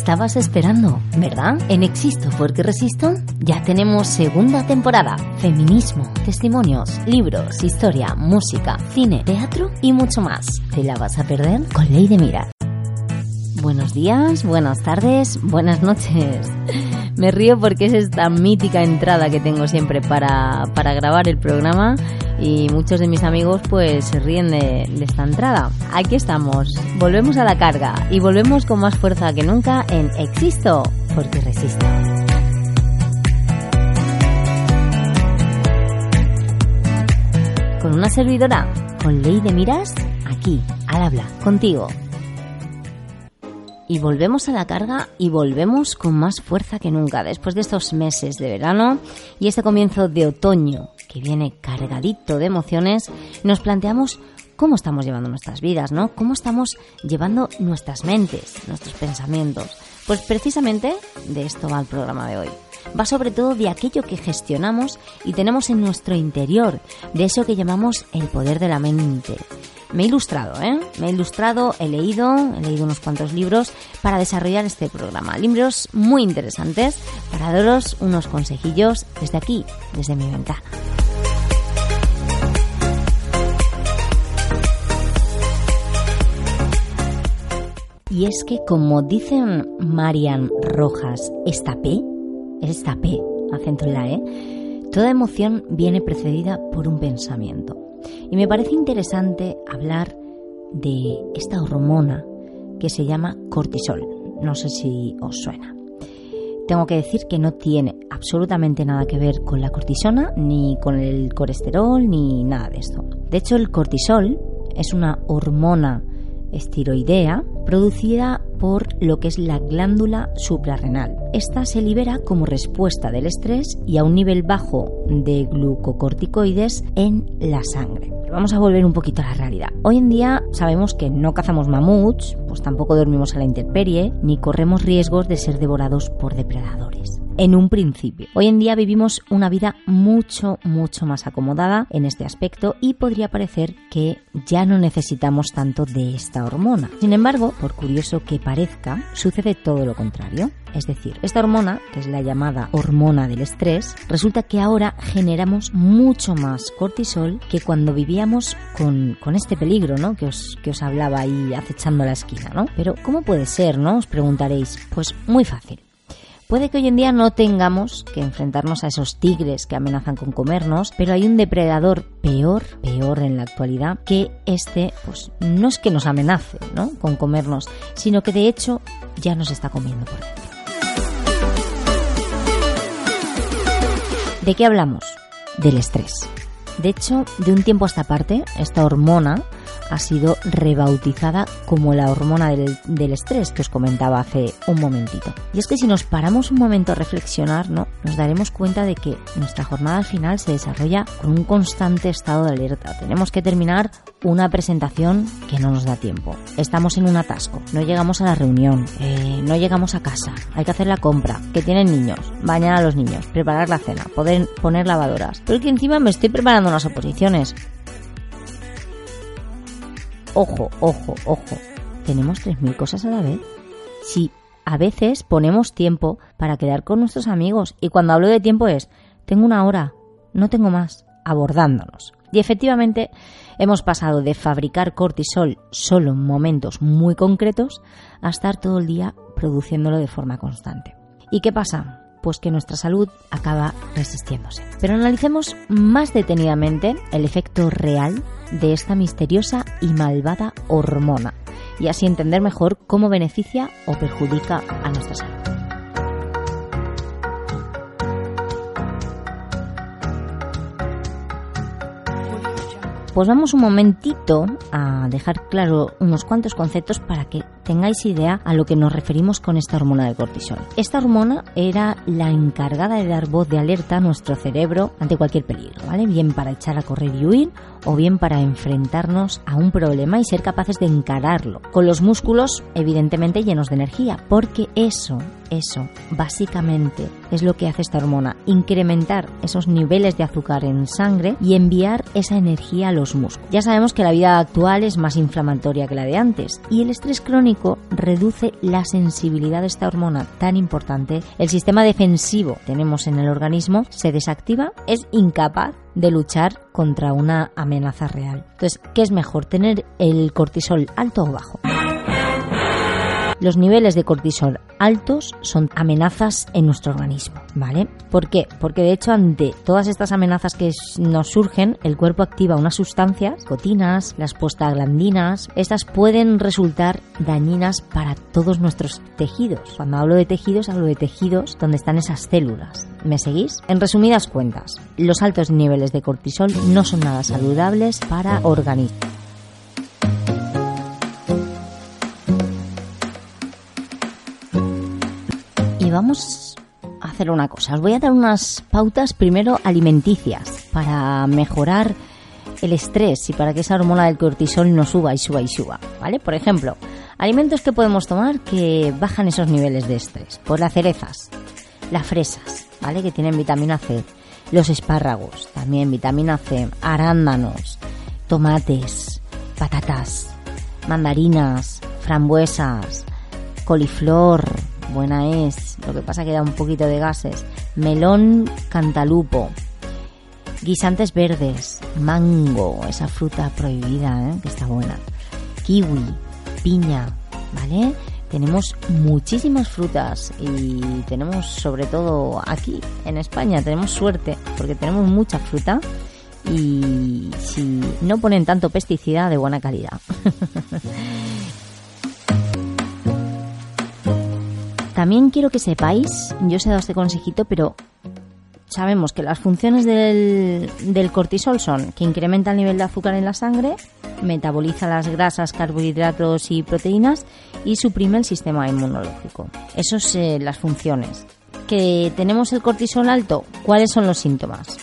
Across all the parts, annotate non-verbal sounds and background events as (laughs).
estabas esperando, ¿verdad? En Existo porque Resisto ya tenemos segunda temporada. Feminismo, testimonios, libros, historia, música, cine, teatro y mucho más. ¿Te la vas a perder? Con Ley de Mira. Buenos días, buenas tardes, buenas noches. Me río porque es esta mítica entrada que tengo siempre para, para grabar el programa y muchos de mis amigos pues se ríen de, esta entrada. Aquí estamos, volvemos a la carga y volvemos con más fuerza que nunca en Existo porque resisto. Con una servidora, con ley de miras, aquí, al habla, contigo. Y volvemos a la carga y volvemos con más fuerza que nunca después de estos meses de verano y este comienzo de otoño que viene cargadito de emociones, nos planteamos cómo estamos llevando nuestras vidas, ¿no? Cómo estamos llevando nuestras mentes, nuestros pensamientos. Pues precisamente de esto va el programa de hoy. Va sobre todo de aquello que gestionamos y tenemos en nuestro interior, de eso que llamamos el poder de la mente. Me he ilustrado, ¿eh? Me he ilustrado, he leído, he leído unos cuantos libros para desarrollar este programa. Libros muy interesantes para daros unos consejillos desde aquí, desde mi ventana. Y es que como dicen Marian Rojas, esta P, esta P, acento en la E, toda emoción viene precedida por un pensamiento. Y me parece interesante hablar de esta hormona que se llama cortisol. No sé si os suena. Tengo que decir que no tiene absolutamente nada que ver con la cortisona, ni con el colesterol, ni nada de esto. De hecho, el cortisol es una hormona estiroidea producida por lo que es la glándula suprarrenal. Esta se libera como respuesta del estrés y a un nivel bajo de glucocorticoides en la sangre. Vamos a volver un poquito a la realidad. Hoy en día sabemos que no cazamos mamuts, pues tampoco dormimos a la intemperie, ni corremos riesgos de ser devorados por depredadores en un principio. Hoy en día vivimos una vida mucho, mucho más acomodada en este aspecto y podría parecer que ya no necesitamos tanto de esta hormona. Sin embargo, por curioso que parezca, sucede todo lo contrario. Es decir, esta hormona, que es la llamada hormona del estrés, resulta que ahora generamos mucho más cortisol que cuando vivíamos con, con este peligro, ¿no? Que os, que os hablaba ahí acechando la esquina, ¿no? Pero, ¿cómo puede ser, no? Os preguntaréis. Pues muy fácil. Puede que hoy en día no tengamos que enfrentarnos a esos tigres que amenazan con comernos, pero hay un depredador peor, peor en la actualidad, que este, pues no es que nos amenace, ¿no? Con comernos, sino que de hecho ya nos está comiendo por dentro. ¿De qué hablamos? Del estrés. De hecho, de un tiempo a esta parte, esta hormona ha sido rebautizada como la hormona del, estrés que os comentaba hace un momentito. Y es que si nos paramos un momento a reflexionar, ¿no? nos daremos cuenta de que nuestra jornada al final se desarrolla con un constante estado de alerta. Tenemos que terminar una presentación que no nos da tiempo. Estamos en un atasco, no llegamos a la reunión, eh, no llegamos a casa, hay que hacer la compra, que tienen niños, bañar a los niños, preparar la cena, poder poner lavadoras. Pero que encima me estoy preparando unas oposiciones ojo, ojo, ojo, tenemos 3.000 cosas a la vez. Si a veces ponemos tiempo para quedar con nuestros amigos y cuando hablo de tiempo es, tengo una hora, no tengo más, abordándonos. Y efectivamente hemos pasado de fabricar cortisol solo en momentos muy concretos a estar todo el día produciéndolo de forma constante. ¿Y qué pasa? Pues que nuestra salud acaba resistiéndose. Pero analicemos más detenidamente el efecto real de esta misteriosa y malvada hormona y así entender mejor cómo beneficia o perjudica a nuestra salud. Pues vamos un momentito a dejar claro unos cuantos conceptos para que tengáis idea a lo que nos referimos con esta hormona de cortisol. Esta hormona era la encargada de dar voz de alerta a nuestro cerebro ante cualquier peligro, ¿vale? Bien para echar a correr y huir o bien para enfrentarnos a un problema y ser capaces de encararlo, con los músculos evidentemente llenos de energía, porque eso eso, básicamente, es lo que hace esta hormona, incrementar esos niveles de azúcar en sangre y enviar esa energía a los músculos. Ya sabemos que la vida actual es más inflamatoria que la de antes y el estrés crónico reduce la sensibilidad de esta hormona tan importante. El sistema defensivo que tenemos en el organismo se desactiva, es incapaz de luchar contra una amenaza real. Entonces, ¿qué es mejor, tener el cortisol alto o bajo? Los niveles de cortisol altos son amenazas en nuestro organismo, ¿vale? ¿Por qué? Porque de hecho ante todas estas amenazas que nos surgen, el cuerpo activa unas sustancias, cotinas, las postaglandinas, estas pueden resultar dañinas para todos nuestros tejidos. Cuando hablo de tejidos, hablo de tejidos donde están esas células. ¿Me seguís? En resumidas cuentas, los altos niveles de cortisol no son nada saludables para organismos. Vamos a hacer una cosa. Os voy a dar unas pautas primero alimenticias para mejorar el estrés y para que esa hormona del cortisol no suba y suba y suba, ¿vale? Por ejemplo, alimentos que podemos tomar que bajan esos niveles de estrés. Pues las cerezas, las fresas, ¿vale? Que tienen vitamina C, los espárragos, también vitamina C, arándanos, tomates, patatas, mandarinas, frambuesas, coliflor, buena es, lo que pasa que da un poquito de gases. Melón cantalupo, guisantes verdes, mango, esa fruta prohibida, ¿eh? que está buena. Kiwi, piña, ¿vale? Tenemos muchísimas frutas y tenemos sobre todo aquí en España, tenemos suerte porque tenemos mucha fruta y si no ponen tanto pesticida de buena calidad. (laughs) También quiero que sepáis, yo os he dado este consejito, pero sabemos que las funciones del, cortisol son que incrementa el nivel de azúcar en la sangre, metaboliza las grasas, carbohidratos y proteínas y suprime el sistema inmunológico. Esas son eh, las funciones. Que tenemos el cortisol alto, ¿cuáles son los síntomas?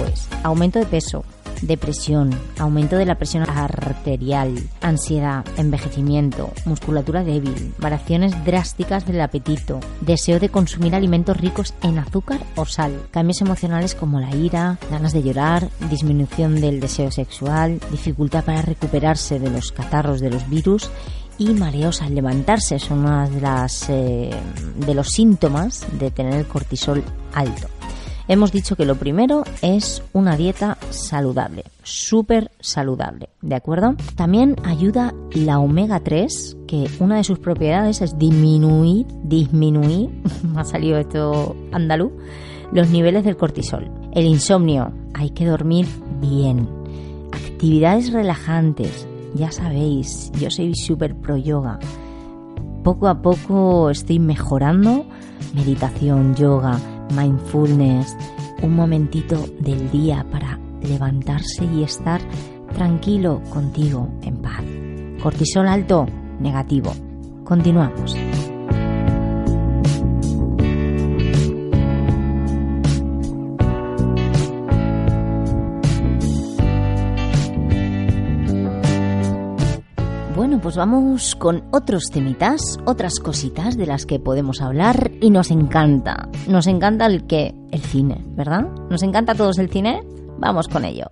Pues aumento de peso, depresión, aumento de la presión arterial, ansiedad, envejecimiento, musculatura débil, variaciones drásticas del apetito, deseo de consumir alimentos ricos en azúcar o sal, cambios emocionales como la ira, ganas de llorar, disminución del deseo sexual, dificultad para recuperarse de los catarros de los virus y mareos al levantarse son uno de, las, eh, de los síntomas de tener el cortisol alto. Hemos dicho que lo primero es una dieta saludable, súper saludable, ¿de acuerdo? También ayuda la omega 3, que una de sus propiedades es disminuir, disminuir, (laughs) me ha salido esto andaluz, los niveles del cortisol. El insomnio, hay que dormir bien. Actividades relajantes, ya sabéis, yo soy súper pro yoga. Poco a poco estoy mejorando meditación, yoga, mindfulness, un momentito del día para levantarse y estar tranquilo contigo en paz. Cortisol alto, negativo. Continuamos. Pues vamos con otros temitas, otras cositas de las que podemos hablar y nos encanta. Nos encanta el que el cine, ¿verdad? Nos encanta a todos el cine. Vamos con ello.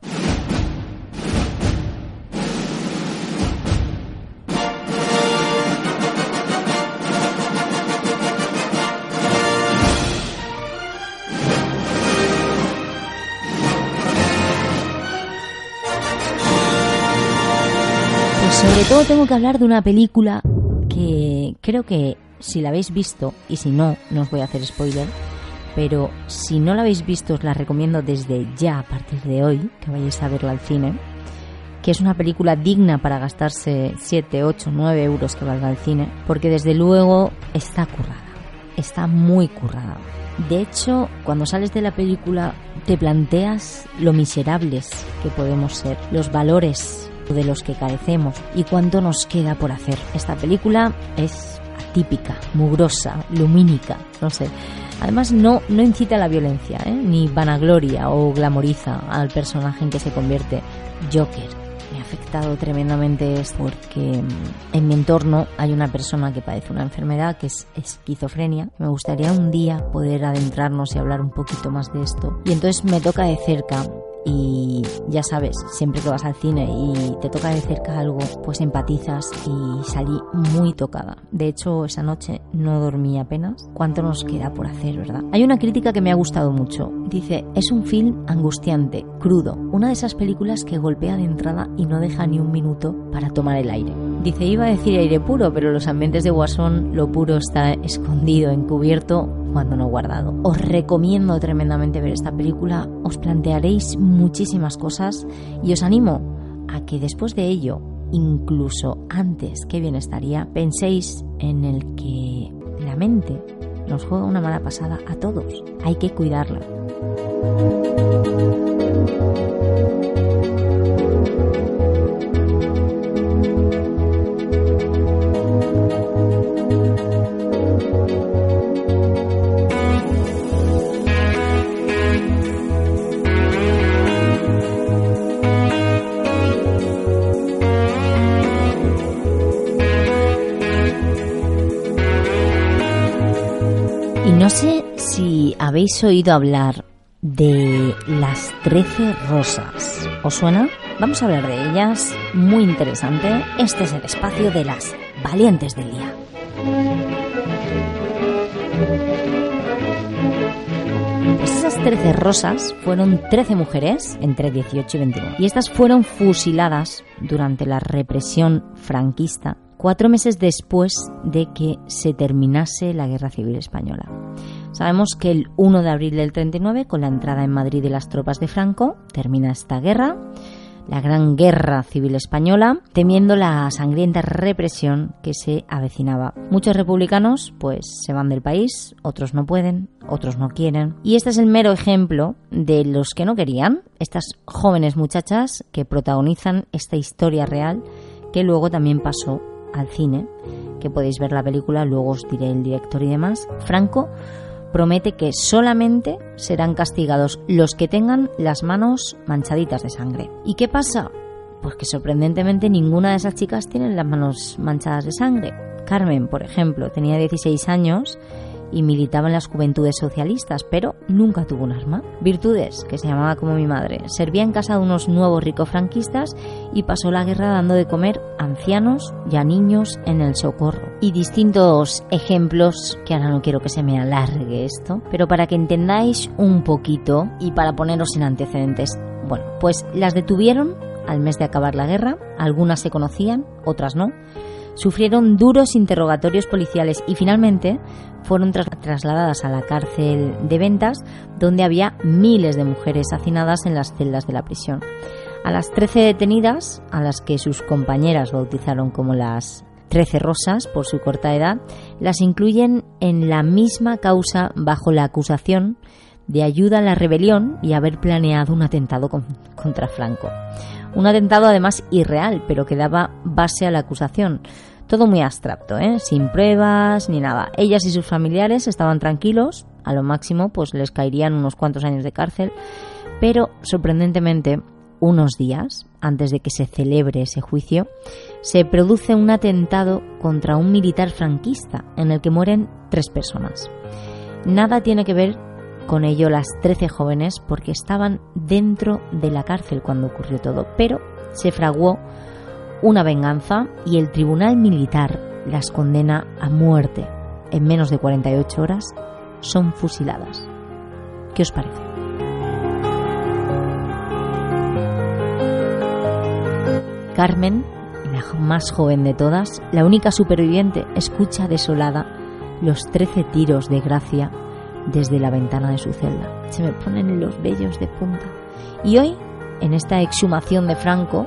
Todo tengo que hablar de una película que creo que si la habéis visto, y si no, no os voy a hacer spoiler, pero si no la habéis visto os la recomiendo desde ya a partir de hoy, que vayáis a verla al cine, que es una película digna para gastarse 7, 8, 9 euros que valga el cine, porque desde luego está currada. está muy currada. De hecho, cuando sales de la película te planteas lo miserables que podemos ser, los valores de los que carecemos y cuánto nos queda por hacer. Esta película es atípica, mugrosa, lumínica, no sé. Además no, no incita a la violencia, ¿eh? ni vanagloria o glamoriza al personaje en que se convierte Joker me ha afectado tremendamente es porque en mi entorno hay una persona que padece una enfermedad que es esquizofrenia. Me gustaría un día poder adentrarnos y hablar un poquito más de esto. Y entonces me toca de cerca y ya sabes, siempre que vas al cine y te toca de cerca algo, pues empatizas y salí muy tocada. De hecho, esa noche no dormí apenas. ¿Cuánto nos queda por hacer, verdad? Hay una crítica que me ha gustado mucho. Dice, es un film angustiante, crudo, una de esas películas que golpea de entrada y no deja ni un minuto para tomar el aire. Dice, iba a decir aire puro, pero los ambientes de Guasón, lo puro está escondido, encubierto cuando no guardado. Os recomiendo tremendamente ver esta película, os plantearéis muchísimas cosas y os animo a que después de ello, incluso antes que bien estaría, penséis en el que la mente nos juega una mala pasada a todos. Hay que cuidarla. Habéis oído hablar de las Trece rosas. ¿Os suena? Vamos a hablar de ellas. Muy interesante. Este es el espacio de las valientes del día. esas 13 rosas fueron 13 mujeres entre 18 y 21. Y estas fueron fusiladas durante la represión franquista cuatro meses después de que se terminase la Guerra Civil Española. Sabemos que el 1 de abril del 39, con la entrada en Madrid de las tropas de Franco, termina esta guerra, la Gran Guerra Civil Española, temiendo la sangrienta represión que se avecinaba. Muchos republicanos pues se van del país, otros no pueden, otros no quieren. Y este es el mero ejemplo de los que no querían, estas jóvenes muchachas que protagonizan esta historia real que luego también pasó al cine, que podéis ver la película, luego os diré el director y demás, Franco promete que solamente serán castigados los que tengan las manos manchaditas de sangre. ¿Y qué pasa? Pues que sorprendentemente ninguna de esas chicas tiene las manos manchadas de sangre. Carmen, por ejemplo, tenía 16 años y militaba en las juventudes socialistas, pero nunca tuvo un arma. Virtudes, que se llamaba como mi madre, servía en casa de unos nuevos ricos franquistas y pasó la guerra dando de comer a ancianos y a niños en el socorro. Y distintos ejemplos, que ahora no quiero que se me alargue esto, pero para que entendáis un poquito y para poneros en antecedentes. Bueno, pues las detuvieron al mes de acabar la guerra, algunas se conocían, otras no sufrieron duros interrogatorios policiales y finalmente fueron trasladadas a la cárcel de Ventas, donde había miles de mujeres hacinadas en las celdas de la prisión. A las 13 detenidas, a las que sus compañeras bautizaron como las 13 rosas por su corta edad, las incluyen en la misma causa bajo la acusación de ayuda a la rebelión y haber planeado un atentado contra Franco. Un atentado además irreal, pero que daba base a la acusación. Todo muy abstracto, ¿eh? sin pruebas ni nada. Ellas y sus familiares estaban tranquilos, a lo máximo pues les caerían unos cuantos años de cárcel, pero sorprendentemente unos días antes de que se celebre ese juicio, se produce un atentado contra un militar franquista en el que mueren tres personas. Nada tiene que ver con ello las 13 jóvenes porque estaban dentro de la cárcel cuando ocurrió todo, pero se fraguó una venganza y el tribunal militar las condena a muerte. En menos de 48 horas son fusiladas. ¿Qué os parece? Carmen, la más joven de todas, la única superviviente, escucha desolada los 13 tiros de gracia desde la ventana de su celda. Se me ponen los vellos de punta. Y hoy, en esta exhumación de Franco,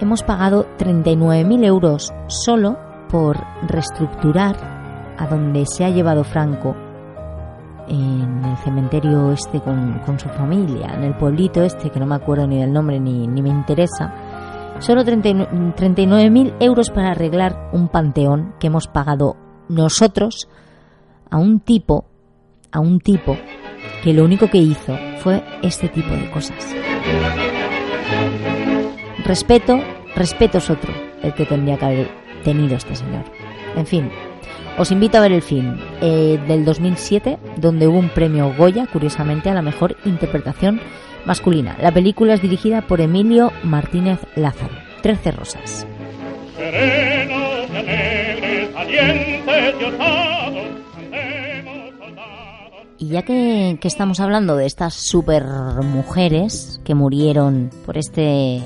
hemos pagado 39.000 euros solo por reestructurar a donde se ha llevado Franco en el cementerio este con, su familia, en el pueblito este, que no me acuerdo ni del nombre ni, ni me interesa. Solo 39.000 euros para arreglar un panteón que hemos pagado nosotros a un tipo, a un tipo que lo único que hizo fue este tipo de cosas. Respeto, respeto es otro, el que tendría que haber tenido este señor. En fin, os invito a ver el film eh, del 2007, donde hubo un premio Goya, curiosamente, a la mejor interpretación masculina. La película es dirigida por Emilio Martínez Lázaro. Trece rosas. Y ya que, estamos hablando de estas super mujeres que murieron por este,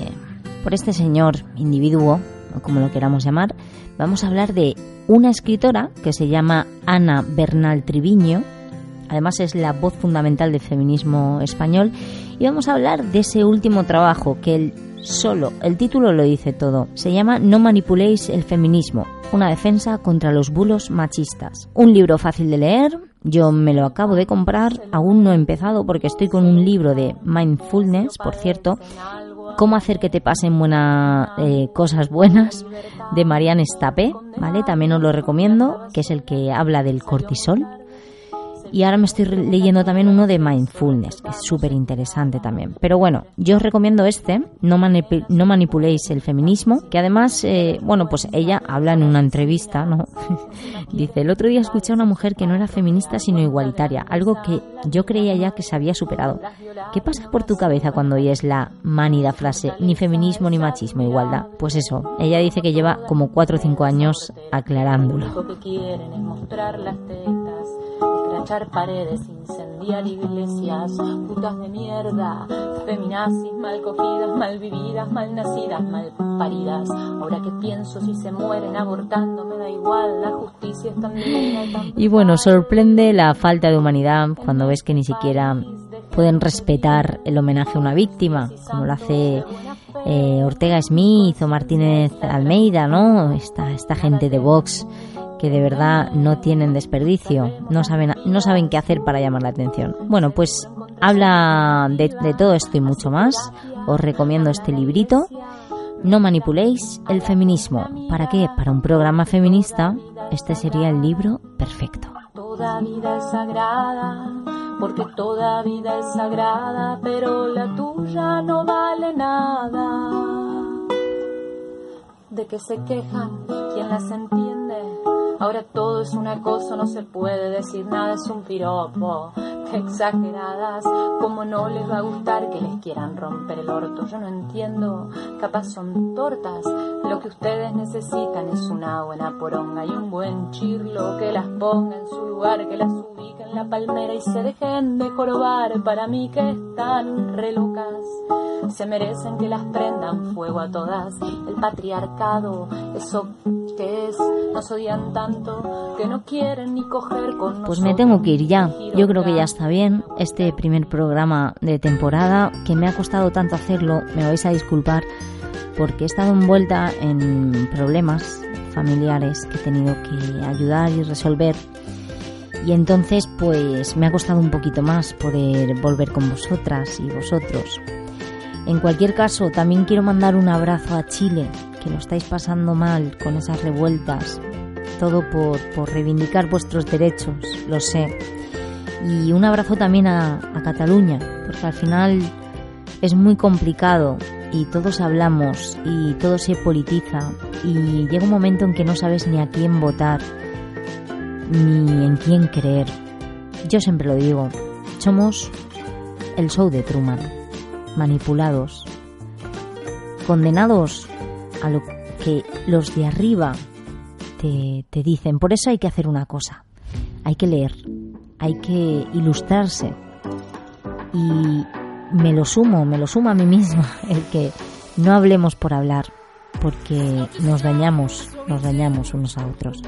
por este señor individuo, o como lo queramos llamar, vamos a hablar de una escritora que se llama Ana Bernal Triviño. Además es la voz fundamental del feminismo español. Y vamos a hablar de ese último trabajo que el solo, el título lo dice todo. Se llama No manipuléis el feminismo, una defensa contra los bulos machistas. Un libro fácil de leer, yo me lo acabo de comprar, aún no he empezado porque estoy con un libro de mindfulness, por cierto, cómo hacer que te pasen buenas eh, cosas buenas de Marianne Stape, ¿vale? También os lo recomiendo, que es el que habla del cortisol y ahora me estoy leyendo también uno de mindfulness, que es súper interesante también. Pero bueno, yo os recomiendo este, No, no manipuléis el feminismo, que además, eh, bueno, pues ella habla en una entrevista, ¿no? (laughs) Dice, el otro día escuché a una mujer que no era feminista sino igualitaria, algo que yo creía ya que se había superado. ¿Qué pasa por tu cabeza cuando oyes la manida frase, ni feminismo ni machismo, igualdad? Pues eso, ella dice que lleva como 4 o 5 años aclarándolo paredes, incendiar iglesias, y bueno, sorprende la falta de humanidad cuando ves que ni siquiera pueden respetar el homenaje a una víctima, como lo hace eh, Ortega Smith o Martínez Almeida, ¿no? Esta, esta gente de Vox de verdad no tienen desperdicio, no saben, no saben qué hacer para llamar la atención. Bueno, pues habla de, de todo esto y mucho más. Os recomiendo este librito. No manipuléis el feminismo. ¿Para qué? Para un programa feminista, este sería el libro perfecto. Toda vida es sagrada, porque toda vida es sagrada, pero la tuya no vale nada. De que se quejan, quien las entiende Ahora todo es un acoso, no se puede decir nada, es un piropo. Qué exageradas, como no les va a gustar que les quieran romper el orto. Yo no entiendo, capaz son tortas. Lo que ustedes necesitan es una buena poronga y un buen chirlo que las ponga en su lugar, que las en la palmera y se dejen de jorobar. Para mí que están re locas, se merecen que las prendan fuego a todas. El patriarcado, eso que es, nos odian tanto que no quieren ni coger con Pues me tengo que ir ya. Yo creo que ya está bien este primer programa de temporada que me ha costado tanto hacerlo. Me vais a disculpar porque he estado envuelta en problemas familiares que he tenido que ayudar y resolver. Y entonces pues me ha costado un poquito más poder volver con vosotras y vosotros. En cualquier caso, también quiero mandar un abrazo a Chile, que lo estáis pasando mal con esas revueltas, todo por, reivindicar vuestros derechos, lo sé. Y un abrazo también a, a Cataluña, porque al final es muy complicado y todos hablamos y todo se politiza y llega un momento en que no sabes ni a quién votar ni en quién creer. Yo siempre lo digo, somos el show de Truman, manipulados, condenados a lo que los de arriba te, te dicen. Por eso hay que hacer una cosa. Hay que leer, hay que ilustrarse. Y me lo sumo, me lo sumo a mí misma, (laughs) el que no hablemos por hablar, porque nos dañamos, nos dañamos unos a otros.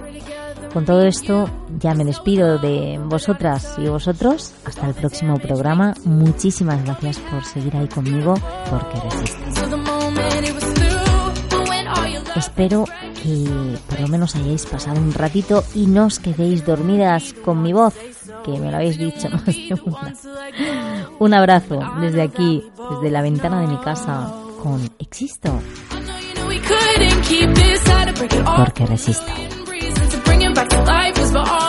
Con todo esto ya me despido de vosotras y vosotros. Hasta el próximo programa. Muchísimas gracias por seguir ahí conmigo, porque resistes. Espero que por lo menos hayáis pasado un ratito y no os quedéis dormidas con mi voz, que me lo habéis dicho más de una. Un abrazo desde aquí, desde la ventana de mi casa, con Existo. Porque resisto. but all